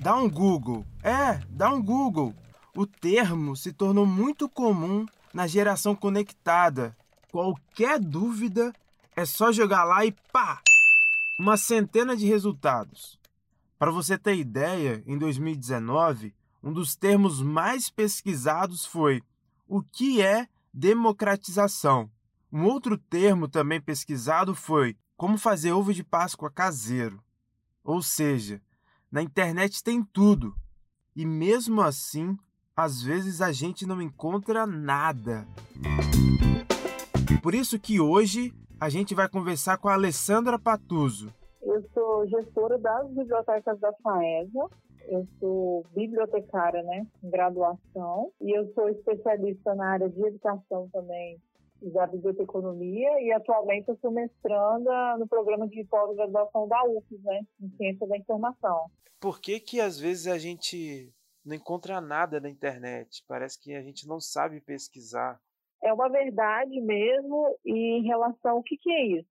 Dá um Google. É, dá um Google. O termo se tornou muito comum na geração conectada. Qualquer dúvida é só jogar lá e pá! Uma centena de resultados. Para você ter ideia, em 2019, um dos termos mais pesquisados foi o que é democratização. Um outro termo também pesquisado foi como fazer ovo de Páscoa caseiro. Ou seja, na internet tem tudo. E mesmo assim, às vezes a gente não encontra nada. Por isso que hoje a gente vai conversar com a Alessandra Patuso. Eu sou gestora das bibliotecas da FAESA. Eu sou bibliotecária, né, em graduação, e eu sou especialista na área de educação também da biblioteconomia e atualmente eu sou mestranda no programa de pós-graduação da UFES, né, em ciência da informação. Por que que às vezes a gente não encontra nada na internet? Parece que a gente não sabe pesquisar. É uma verdade mesmo e em relação ao que que é isso?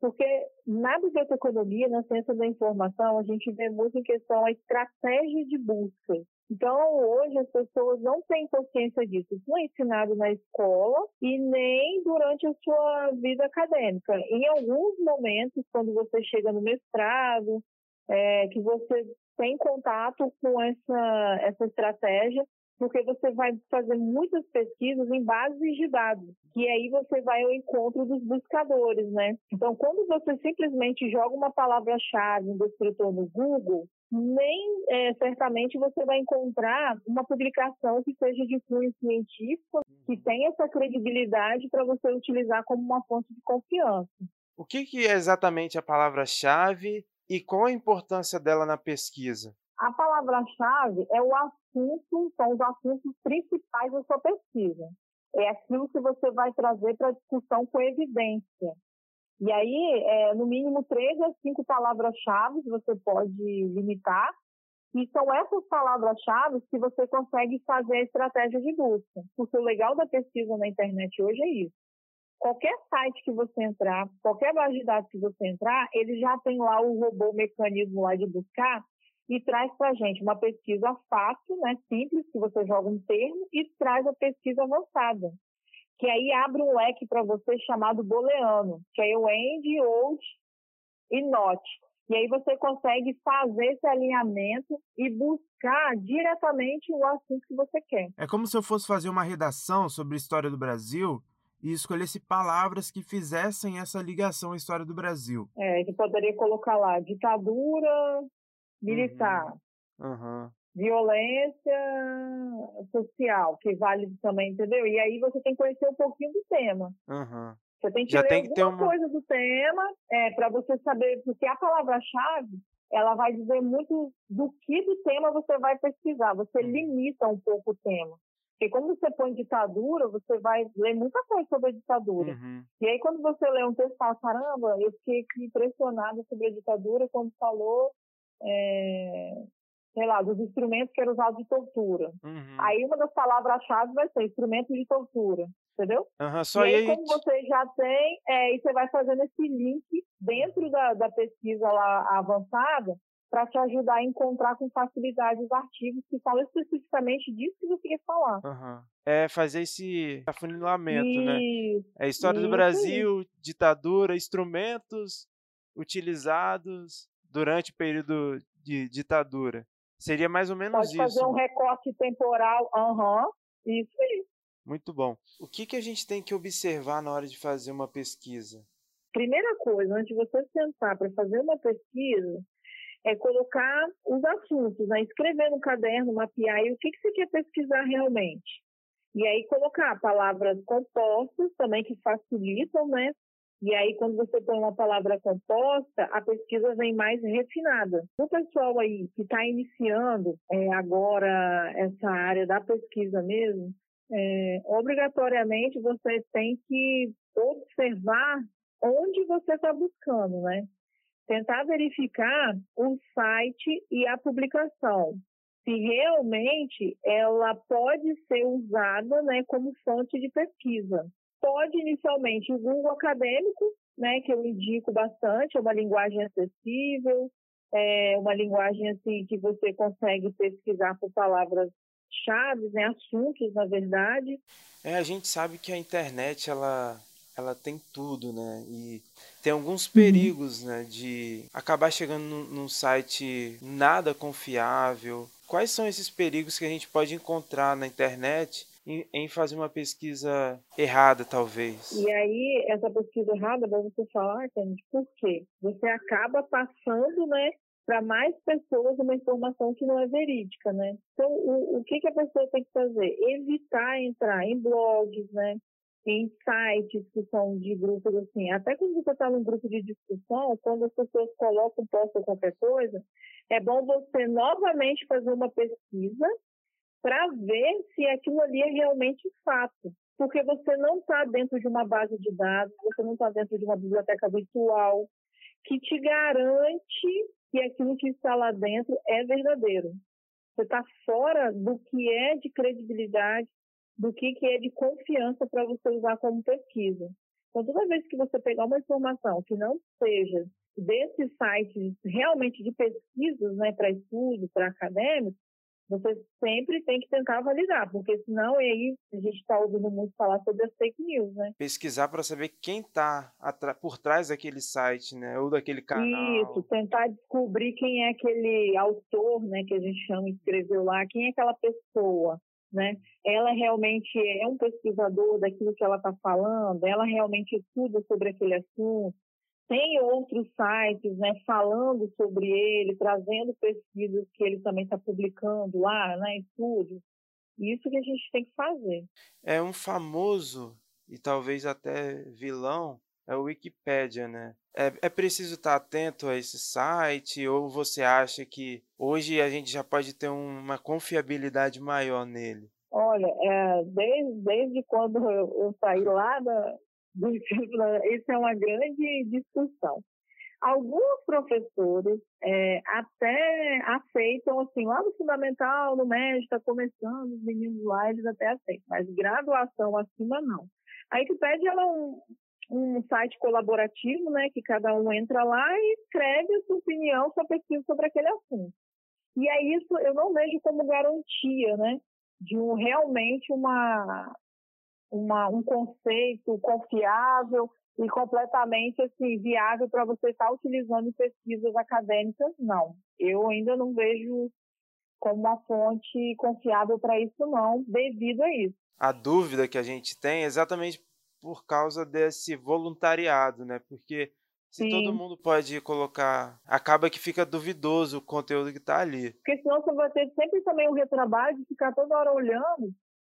Porque na biblioteconomia, na ciência da informação, a gente vê muito em questão a estratégia de busca. Então, hoje as pessoas não têm consciência disso. Isso não é ensinado na escola e nem durante a sua vida acadêmica. Em alguns momentos, quando você chega no mestrado, é, que você tem contato com essa, essa estratégia, porque você vai fazer muitas pesquisas em bases de dados, que aí você vai ao encontro dos buscadores, né? Então, quando você simplesmente joga uma palavra-chave, um descritor no Google, nem é, certamente você vai encontrar uma publicação que seja de cunho científico, que tenha essa credibilidade para você utilizar como uma fonte de confiança. O que, que é exatamente a palavra-chave e qual a importância dela na pesquisa? A palavra-chave é o assunto, são os assuntos principais da sua pesquisa. É aquilo que você vai trazer para discussão com evidência. E aí, é, no mínimo, três a cinco palavras-chave você pode limitar. E são essas palavras-chave que você consegue fazer a estratégia de busca. Porque o legal da pesquisa na internet hoje é isso. Qualquer site que você entrar, qualquer base de dados que você entrar, ele já tem lá o robô, o mecanismo lá de buscar e traz para a gente uma pesquisa fácil, né, simples, que você joga um termo, e traz a pesquisa avançada, que aí abre um leque para você chamado booleano, que é o end, old e not. E aí você consegue fazer esse alinhamento e buscar diretamente o assunto que você quer. É como se eu fosse fazer uma redação sobre a história do Brasil e escolhesse palavras que fizessem essa ligação à história do Brasil. É, ele poderia colocar lá ditadura, militar, uhum. Violência social, que vale também, entendeu? E aí você tem que conhecer um pouquinho do tema. Uhum. Você tem que Já ler tem alguma uma... coisa do tema é, para você saber, porque a palavra-chave ela vai dizer muito do que do tema você vai pesquisar. Você uhum. limita um pouco o tema. Porque quando você põe ditadura, você vai ler muita coisa sobre a ditadura. Uhum. E aí quando você lê um texto e fala, caramba, eu fiquei impressionada sobre a ditadura quando falou é, sei lá, dos instrumentos que eram usados de tortura. Uhum. Aí uma das palavras-chave vai ser instrumentos de tortura, entendeu? Uhum, só e aí, como você já tem, é, e você vai fazendo esse link dentro da, da pesquisa lá avançada para te ajudar a encontrar com facilidade os artigos que falam especificamente disso que você quer falar. Uhum. É fazer esse afunilamento, né? É história isso, do Brasil, ditadura, instrumentos utilizados durante o período de ditadura. Seria mais ou menos Pode isso. Pode fazer um recorte temporal, aham, uhum. isso aí. Muito bom. O que, que a gente tem que observar na hora de fazer uma pesquisa? Primeira coisa, antes de você sentar para fazer uma pesquisa, é colocar os assuntos, né? escrever no caderno, mapear e o que, que você quer pesquisar realmente. E aí colocar palavras compostas também que facilitam, né? E aí, quando você põe uma palavra composta, a pesquisa vem mais refinada. O pessoal aí que está iniciando é, agora essa área da pesquisa mesmo, é, obrigatoriamente você tem que observar onde você está buscando, né? Tentar verificar o site e a publicação. Se realmente ela pode ser usada né, como fonte de pesquisa. Pode inicialmente o Google acadêmico, né, que eu indico bastante, é uma linguagem acessível, é uma linguagem assim que você consegue pesquisar por palavras chaves, né, assuntos, na verdade. É, a gente sabe que a internet ela ela tem tudo, né? E tem alguns uhum. perigos, né, de acabar chegando num, num site nada confiável. Quais são esses perigos que a gente pode encontrar na internet em, fazer uma pesquisa errada, talvez. E aí, essa pesquisa errada, para você falar, Kennedy, por quê? Você acaba passando, né, para mais pessoas uma informação que não é verídica, né? Então, o, o que, que a pessoa tem que fazer? Evitar entrar em blogs, né? Em sites que são de grupos assim. Até quando você está num grupo de discussão, quando as pessoas colocam, postam qualquer coisa, é bom você novamente fazer uma pesquisa para ver se aquilo ali é realmente fato. Porque você não está dentro de uma base de dados, você não está dentro de uma biblioteca virtual que te garante que aquilo que está lá dentro é verdadeiro. Você está fora do que é de credibilidade, do que, que é de confiança para você usar como pesquisa. Então, toda vez que você pegar uma informação que não seja desses sites realmente de pesquisas, né, para estudos, para acadêmicos, você sempre tem que tentar validar, porque senão aí a gente está ouvindo muito falar sobre as fake news, né? Pesquisar para saber quem está por trás daquele site, né? Ou daquele canal. Isso, tentar descobrir quem é aquele autor, né? Que a gente chama, escreveu lá, quem é aquela pessoa. Né? Ela realmente é um pesquisador daquilo que ela está falando, ela realmente estuda sobre aquele assunto, tem outros sites né, falando sobre ele, trazendo pesquisas que ele também está publicando lá, né, estudos. Isso que a gente tem que fazer. É um famoso e talvez até vilão é o Wikipedia, né? É, é preciso estar atento a esse site ou você acha que hoje a gente já pode ter uma confiabilidade maior nele? Olha, é, desde, desde quando eu, eu saí lá da, isso é uma grande discussão. Alguns professores é, até aceitam, assim, lá no fundamental, no médio, está começando, os meninos lá, eles até aceitam, mas graduação acima, não. A Wikipedia é um, um site colaborativo, né, que cada um entra lá e escreve a sua opinião, sua pesquisa sobre aquele assunto. E é isso, eu não vejo como garantia, né, de um, realmente uma, uma, um conceito confiável e completamente assim, viável para você estar tá utilizando em pesquisas acadêmicas, não. Eu ainda não vejo como uma fonte confiável para isso, não, devido a isso. A dúvida que a gente tem é exatamente por causa desse voluntariado, né? Porque se Sim. todo mundo pode colocar, acaba que fica duvidoso o conteúdo que está ali. Porque senão você vai ter sempre também o retrabalho de ficar toda hora olhando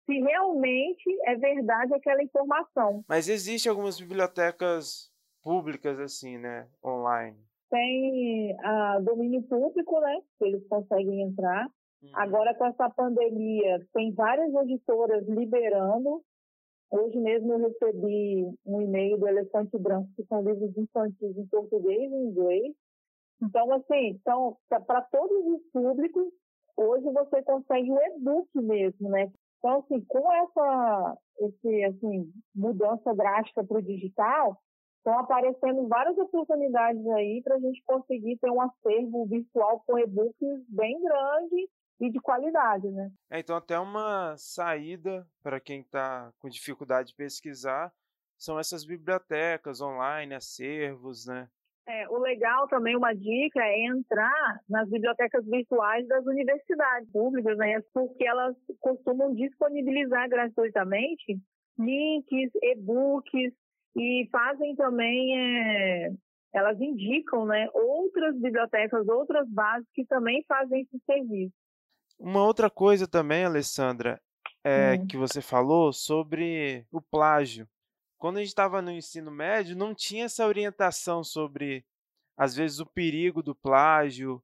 se realmente é verdade aquela informação. Mas existe algumas bibliotecas públicas assim, né, online. Tem a domínio público, né, que eles conseguem entrar. Uhum. Agora com essa pandemia, tem várias editoras liberando. Hoje mesmo eu recebi um e-mail do Elefante Branco, que são livros infantis em português e inglês. Então, assim, então, para todos os públicos, hoje você consegue o e-book mesmo, né? Então, assim, com essa esse, assim, mudança drástica para o digital, estão aparecendo várias oportunidades aí para a gente conseguir ter um acervo virtual com e-books bem grande e de qualidade, né? É, então, até uma saída para quem está com dificuldade de pesquisar são essas bibliotecas online, acervos, né? É, o legal também, uma dica, é entrar nas bibliotecas virtuais das universidades públicas, né? Porque elas costumam disponibilizar gratuitamente links, e-books e fazem também, é, elas indicam, né, outras bibliotecas, outras bases que também fazem esse serviço. Uma outra coisa também, Alessandra, é, hum. que você falou sobre o plágio quando a gente estava no ensino médio, não tinha essa orientação sobre, às vezes, o perigo do plágio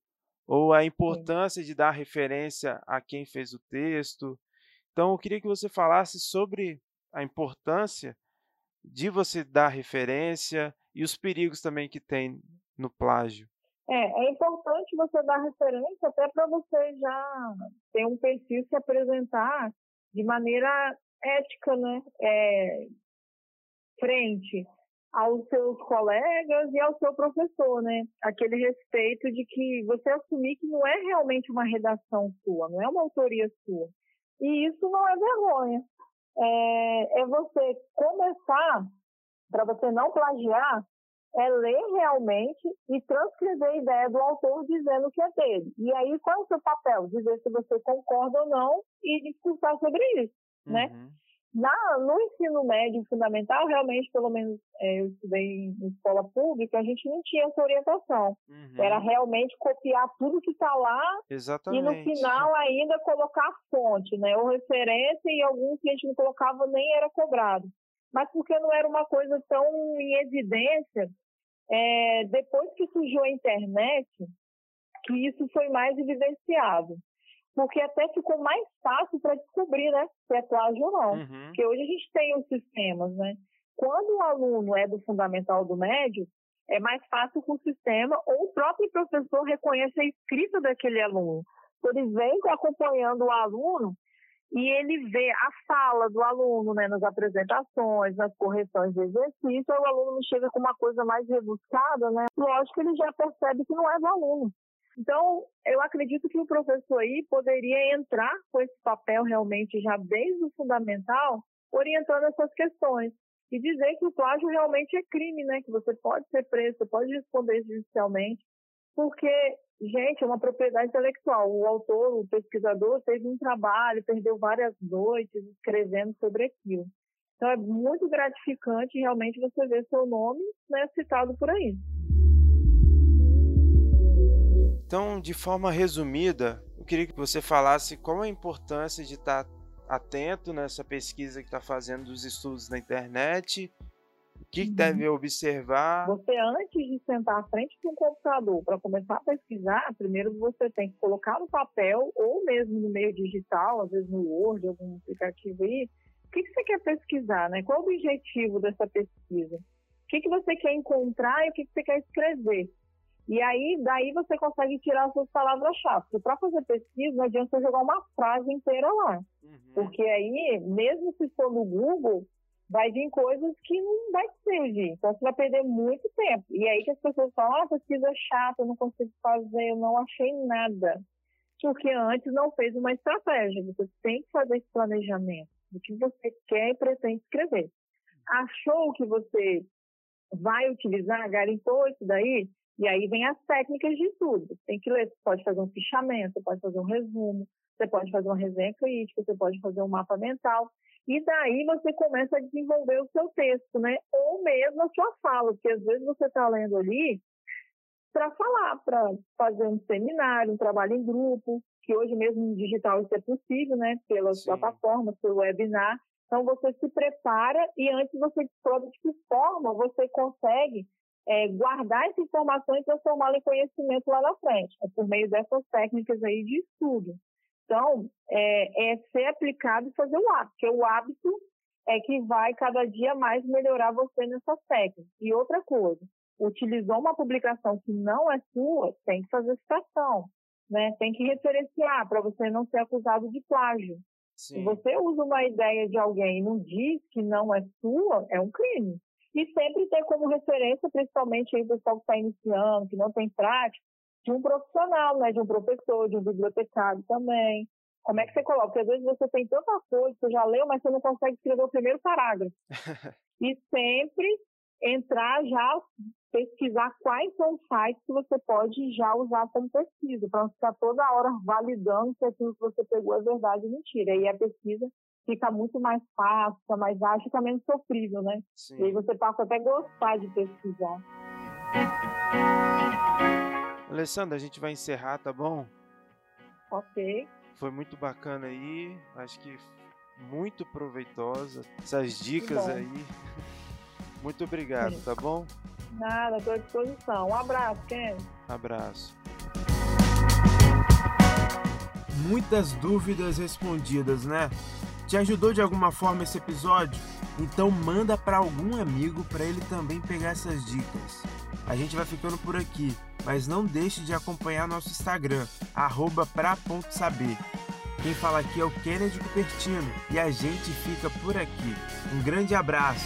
ou a importância de dar referência a quem fez o texto. Então, eu queria que você falasse sobre a importância de você dar referência e os perigos também que tem no plágio. É, é importante você dar referência até para você já ter um perfil se apresentar de maneira ética, né? É, frente aos seus colegas e ao seu professor, né? Aquele respeito de que você assumir que não é realmente uma redação sua, não é uma autoria sua. E isso não é vergonha. É, é você começar, para você não plagiar, é ler realmente e transcrever a ideia do autor dizendo que é dele. E aí, qual é o seu papel? Dizer se você concorda ou não e discursar sobre isso, né? uhum. né? Na, no ensino médio fundamental, realmente, pelo menos é, eu estudei em escola pública, a gente não tinha essa orientação. Uhum. Era realmente copiar tudo que está lá Exatamente. e no final ainda colocar fonte, né? Ou referência e alguns que a gente não colocava nem era cobrado. Mas porque não era uma coisa tão em evidência, é, depois que surgiu a internet, que isso foi mais evidenciado porque até ficou mais fácil para descobrir, né, se é plágio ou não. Uhum. Porque hoje a gente tem os sistemas, né? Quando o aluno é do fundamental do médio, é mais fácil que o sistema ou o próprio professor reconheça a escrita daquele aluno. Ele vem acompanhando o aluno e ele vê a fala do aluno né, nas apresentações, nas correções de exercício, aí o aluno chega com uma coisa mais rebuscada, né? Lógico que ele já percebe que não é do aluno. Então, eu acredito que o professor aí poderia entrar com esse papel realmente já desde o fundamental, orientando essas questões e dizer que o plágio realmente é crime, né? Que você pode ser preso, você pode responder judicialmente, porque, gente, é uma propriedade intelectual. O autor, o pesquisador, teve um trabalho, perdeu várias noites escrevendo sobre aquilo. Então, é muito gratificante realmente você ver seu nome né, citado por aí. Então, de forma resumida, eu queria que você falasse qual a importância de estar atento nessa pesquisa que está fazendo dos estudos na internet, o que, uhum. deve observar. Você, antes de sentar à frente de um computador para começar a pesquisar, primeiro você tem que colocar no papel ou mesmo no meio digital, às vezes no Word, algum aplicativo aí, o que, que você quer pesquisar, né? Qual o objetivo dessa pesquisa? O que, que você quer encontrar e o que, que você quer escrever? E aí, daí você consegue tirar as suas palavras-chave. Porque para fazer pesquisa, não adianta você jogar uma frase inteira lá. Uhum. Porque aí, mesmo se for no Google, vai vir coisas que não vai servir. Então, você vai perder muito tempo. E aí que as pessoas falam, ah, pesquisa chata, eu não consigo fazer, eu não achei nada. Porque antes não fez uma estratégia. Você tem que fazer esse planejamento do que você quer e pretende escrever. Achou que você vai utilizar, garimpou isso daí, e aí vem as técnicas de tudo. Tem que ler, você pode fazer um fichamento, você pode fazer um resumo, você pode fazer uma resenha crítica, você pode fazer um mapa mental. E daí você começa a desenvolver o seu texto, né? Ou mesmo a sua fala, porque às vezes você está lendo ali para falar, para fazer um seminário, um trabalho em grupo, que hoje mesmo no digital isso é possível, né? Pelas Sim. plataformas, pelo webinar. Então você se prepara e antes você descobre de que forma você consegue é, guardar essa informação e transformá-la em conhecimento lá na frente, é por meio dessas técnicas aí de estudo. Então, é, é ser aplicado e fazer o hábito, porque o hábito é que vai cada dia mais melhorar você nessas técnicas. E outra coisa, utilizou uma publicação que não é sua, tem que fazer citação, né? Tem que referenciar para você não ser acusado de plágio. Sim. Se você usa uma ideia de alguém e não diz que não é sua, é um crime. E sempre ter como referência, principalmente aí o pessoal que está iniciando, que não tem prática, de um profissional, né? de um professor, de um bibliotecário também. Como é que você coloca? Porque às vezes você tem tanta coisa, você já leu, mas você não consegue escrever o primeiro parágrafo. e sempre entrar já, pesquisar quais são os sites que você pode já usar como pesquisa, para não ficar toda hora validando se aquilo que você pegou é verdade ou mentira. E a pesquisa fica muito mais fácil, fica mais ágil, fica menos sofrível, né? Sim. E aí você passa até a gostar de pesquisar. Alessandra, a gente vai encerrar, tá bom? Ok. Foi muito bacana aí, acho que muito proveitosa essas dicas aí. Muito obrigado, Sim. tá bom? Nada, estou à disposição. Um abraço, Ken. Abraço. Muitas dúvidas respondidas, né? Te ajudou de alguma forma esse episódio? Então manda para algum amigo para ele também pegar essas dicas. A gente vai ficando por aqui, mas não deixe de acompanhar nosso Instagram, pra.saber. Quem fala aqui é o Kennedy Cupertino e a gente fica por aqui. Um grande abraço!